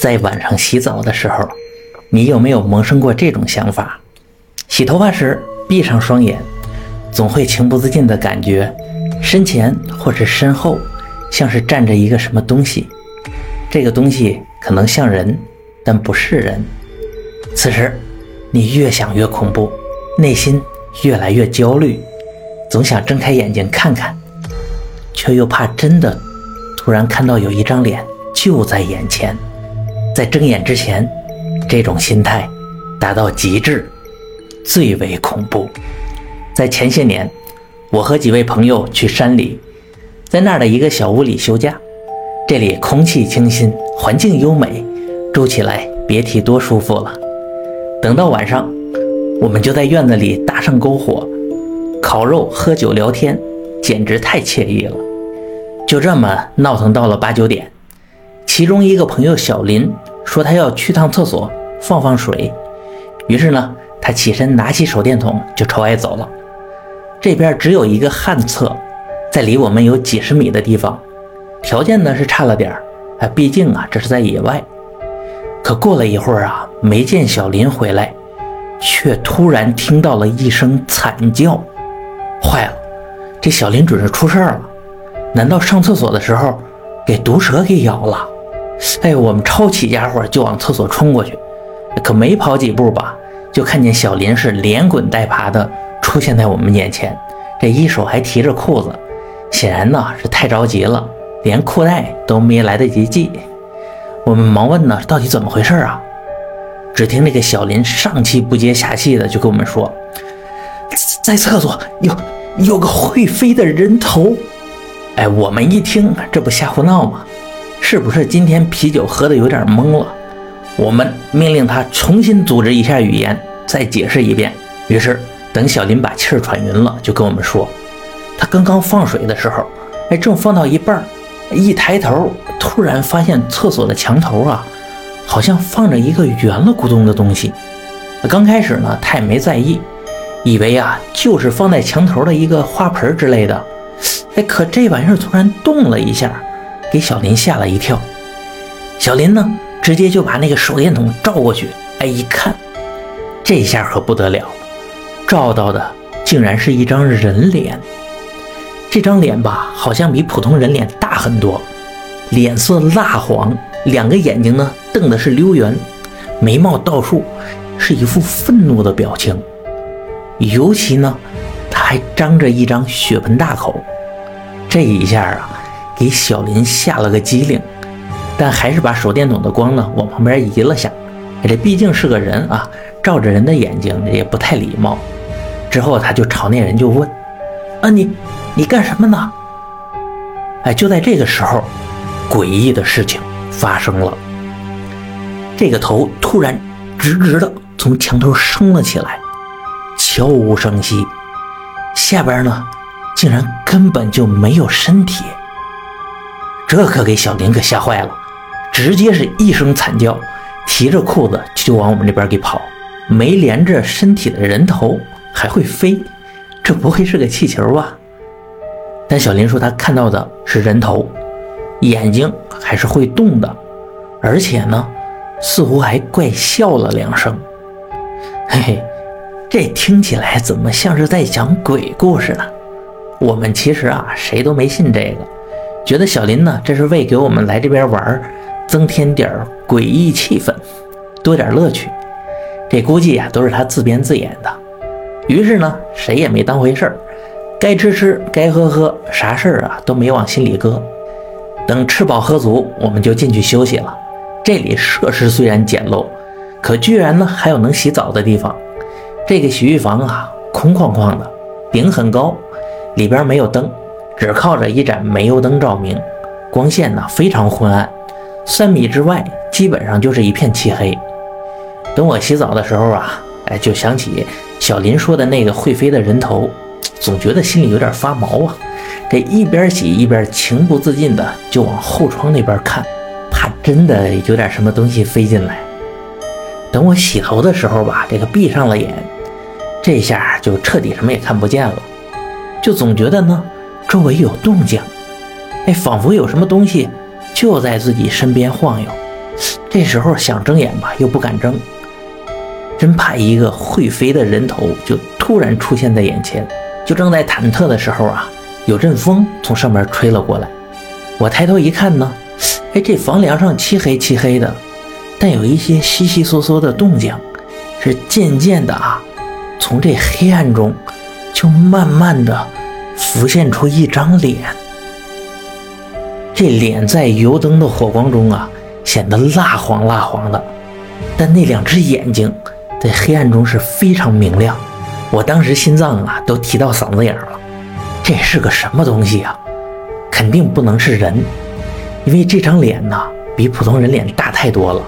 在晚上洗澡的时候，你有没有萌生过这种想法？洗头发时闭上双眼，总会情不自禁的感觉身前或是身后像是站着一个什么东西。这个东西可能像人，但不是人。此时，你越想越恐怖，内心越来越焦虑，总想睁开眼睛看看，却又怕真的突然看到有一张脸就在眼前。在睁眼之前，这种心态达到极致，最为恐怖。在前些年，我和几位朋友去山里，在那儿的一个小屋里休假。这里空气清新，环境优美，住起来别提多舒服了。等到晚上，我们就在院子里搭上篝火，烤肉、喝酒、聊天，简直太惬意了。就这么闹腾到了八九点。其中一个朋友小林说他要去趟厕所放放水，于是呢，他起身拿起手电筒就朝外走了。这边只有一个旱厕，在离我们有几十米的地方，条件呢是差了点儿，哎，毕竟啊这是在野外。可过了一会儿啊，没见小林回来，却突然听到了一声惨叫，坏了，这小林准是出事儿了，难道上厕所的时候给毒蛇给咬了？哎，我们抄起家伙就往厕所冲过去，可没跑几步吧，就看见小林是连滚带爬的出现在我们眼前，这一手还提着裤子，显然呢是太着急了，连裤带都没来得及系。我们忙问呢，到底怎么回事啊？只听那个小林上气不接下气的就跟我们说，在厕所有有个会飞的人头。哎，我们一听，这不瞎胡闹吗？是不是今天啤酒喝的有点懵了？我们命令他重新组织一下语言，再解释一遍。于是等小林把气儿喘匀了，就跟我们说，他刚刚放水的时候，哎，正放到一半，一抬头，突然发现厕所的墙头啊，好像放着一个圆了咕咚的东西。刚开始呢，他也没在意，以为啊就是放在墙头的一个花盆之类的。哎，可这玩意儿突然动了一下。给小林吓了一跳，小林呢，直接就把那个手电筒照过去，哎，一看，这下可不得了，照到的竟然是一张人脸。这张脸吧，好像比普通人脸大很多，脸色蜡黄，两个眼睛呢瞪的是溜圆，眉毛倒竖，是一副愤怒的表情。尤其呢，他还张着一张血盆大口，这一下啊。给小林吓了个机灵，但还是把手电筒的光呢往旁边移了下。这毕竟是个人啊，照着人的眼睛也不太礼貌。之后他就朝那人就问：“啊，你你干什么呢？”哎，就在这个时候，诡异的事情发生了。这个头突然直直的从墙头升了起来，悄无声息，下边呢竟然根本就没有身体。这可给小林可吓坏了，直接是一声惨叫，提着裤子就往我们这边给跑。没连着身体的人头还会飞，这不会是个气球吧？但小林说他看到的是人头，眼睛还是会动的，而且呢，似乎还怪笑了两声。嘿嘿，这听起来怎么像是在讲鬼故事呢？我们其实啊，谁都没信这个。觉得小林呢，这是为给我们来这边玩增添点诡异气氛，多点乐趣。这估计呀，都是他自编自演的。于是呢，谁也没当回事儿，该吃吃，该喝喝，啥事儿啊都没往心里搁。等吃饱喝足，我们就进去休息了。这里设施虽然简陋，可居然呢还有能洗澡的地方。这个洗浴房啊，空旷旷的，顶很高，里边没有灯。只靠着一盏煤油灯照明，光线呢非常昏暗，三米之外基本上就是一片漆黑。等我洗澡的时候啊，哎，就想起小林说的那个会飞的人头，总觉得心里有点发毛啊。这一边洗一边情不自禁的就往后窗那边看，怕真的有点什么东西飞进来。等我洗头的时候吧，这个闭上了眼，这下就彻底什么也看不见了，就总觉得呢。周围有动静，哎，仿佛有什么东西就在自己身边晃悠。这时候想睁眼吧，又不敢睁，真怕一个会飞的人头就突然出现在眼前。就正在忐忑的时候啊，有阵风从上面吹了过来。我抬头一看呢，哎，这房梁上漆黑漆黑的，但有一些悉悉嗦嗦的动静，是渐渐的啊，从这黑暗中就慢慢的浮现出一张脸。这脸在油灯的火光中啊，显得蜡黄蜡黄的，但那两只眼睛在黑暗中是非常明亮。我当时心脏啊都提到嗓子眼了，这是个什么东西啊？肯定不能是人，因为这张脸呢比普通人脸大太多了，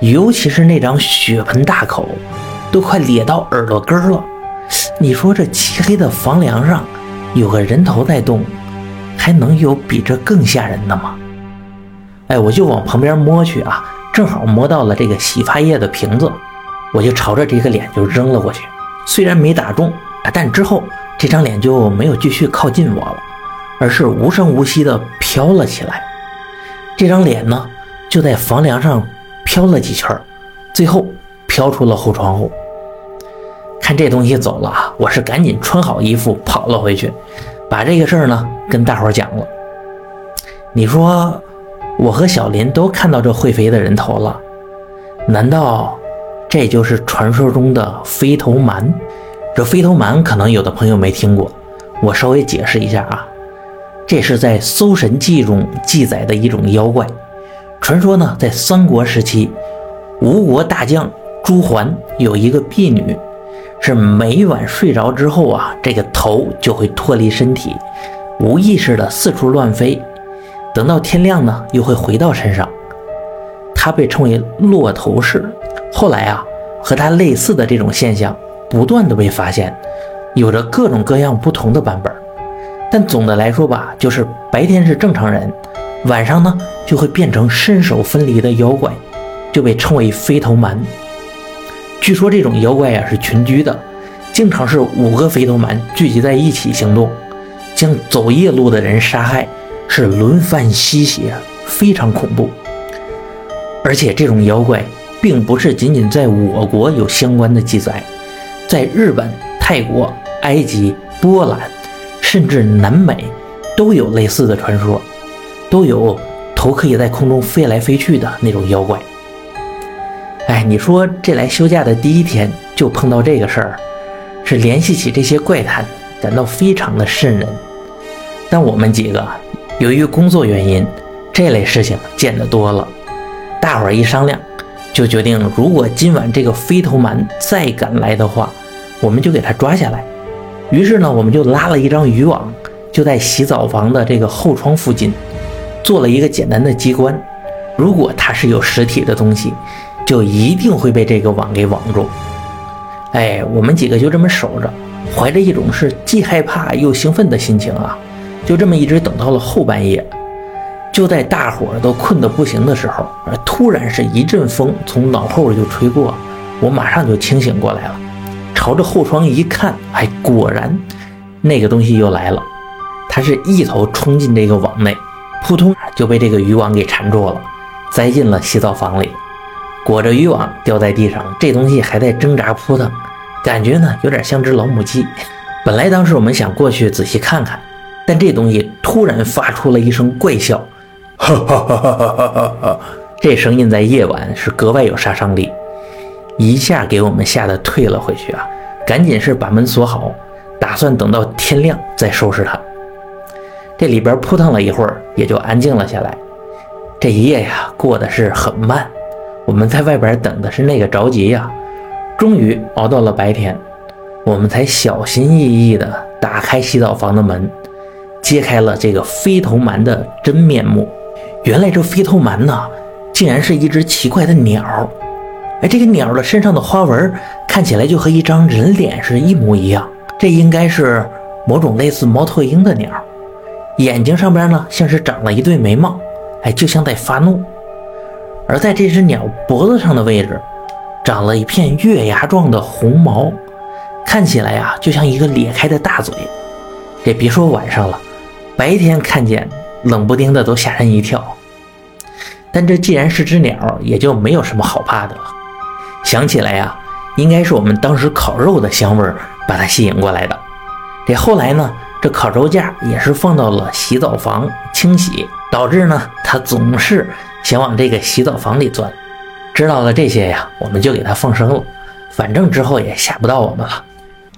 尤其是那张血盆大口，都快咧到耳朵根了。你说这漆黑的房梁上有个人头在动？还能有比这更吓人的吗？哎，我就往旁边摸去啊，正好摸到了这个洗发液的瓶子，我就朝着这个脸就扔了过去。虽然没打中，但之后这张脸就没有继续靠近我了，而是无声无息地飘了起来。这张脸呢，就在房梁上飘了几圈，最后飘出了后窗户。看这东西走了啊，我是赶紧穿好衣服跑了回去。把这个事儿呢跟大伙儿讲了，你说我和小林都看到这会飞的人头了，难道这就是传说中的飞头蛮？这飞头蛮可能有的朋友没听过，我稍微解释一下啊，这是在《搜神记》中记载的一种妖怪。传说呢，在三国时期，吴国大将朱桓有一个婢女。是每晚睡着之后啊，这个头就会脱离身体，无意识的四处乱飞，等到天亮呢，又会回到身上。它被称为落头氏。后来啊，和它类似的这种现象不断的被发现，有着各种各样不同的版本。但总的来说吧，就是白天是正常人，晚上呢就会变成身首分离的妖怪，就被称为飞头蛮。据说这种妖怪呀是群居的，经常是五个飞头蛮聚集在一起行动，将走夜路的人杀害，是轮番吸血，非常恐怖。而且这种妖怪并不是仅仅在我国有相关的记载，在日本、泰国、埃及、波兰，甚至南美都有类似的传说，都有头可以在空中飞来飞去的那种妖怪。哎，你说这来休假的第一天就碰到这个事儿，是联系起这些怪谈，感到非常的瘆人。但我们几个由于工作原因，这类事情见得多了，大伙儿一商量，就决定如果今晚这个飞头蛮再敢来的话，我们就给他抓下来。于是呢，我们就拉了一张渔网，就在洗澡房的这个后窗附近，做了一个简单的机关。如果它是有实体的东西。就一定会被这个网给网住。哎，我们几个就这么守着，怀着一种是既害怕又兴奋的心情啊，就这么一直等到了后半夜。就在大伙儿都困得不行的时候，突然是一阵风从脑后就吹过，我马上就清醒过来了，朝着后窗一看，哎，果然那个东西又来了。它是一头冲进这个网内，扑通就被这个渔网给缠住了，栽进了洗澡房里。裹着渔网掉在地上，这东西还在挣扎扑腾，感觉呢有点像只老母鸡。本来当时我们想过去仔细看看，但这东西突然发出了一声怪笑，哈哈哈哈哈哈哈！这声音在夜晚是格外有杀伤力，一下给我们吓得退了回去啊！赶紧是把门锁好，打算等到天亮再收拾它。这里边扑腾了一会儿，也就安静了下来。这一夜呀，过得是很慢。我们在外边等的是那个着急呀，终于熬到了白天，我们才小心翼翼地打开洗澡房的门，揭开了这个飞头蛮的真面目。原来这飞头蛮呢，竟然是一只奇怪的鸟。哎，这个鸟的身上的花纹看起来就和一张人脸是一模一样，这应该是某种类似猫头鹰的鸟。眼睛上边呢，像是长了一对眉毛，哎，就像在发怒。而在这只鸟脖子上的位置，长了一片月牙状的红毛，看起来呀，就像一个咧开的大嘴。这别说晚上了，白天看见冷不丁的都吓人一跳。但这既然是只鸟，也就没有什么好怕的了。想起来呀，应该是我们当时烤肉的香味把它吸引过来的。这后来呢，这烤肉架也是放到了洗澡房清洗，导致呢它总是想往这个洗澡房里钻。知道了这些呀，我们就给它放生了，反正之后也吓不到我们了。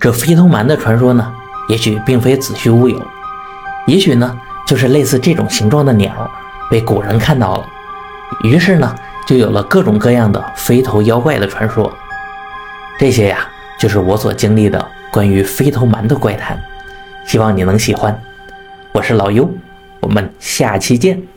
这飞头蛮的传说呢，也许并非子虚乌有，也许呢就是类似这种形状的鸟被古人看到了。于是呢，就有了各种各样的飞头妖怪的传说。这些呀，就是我所经历的关于飞头蛮的怪谈。希望你能喜欢。我是老优，我们下期见。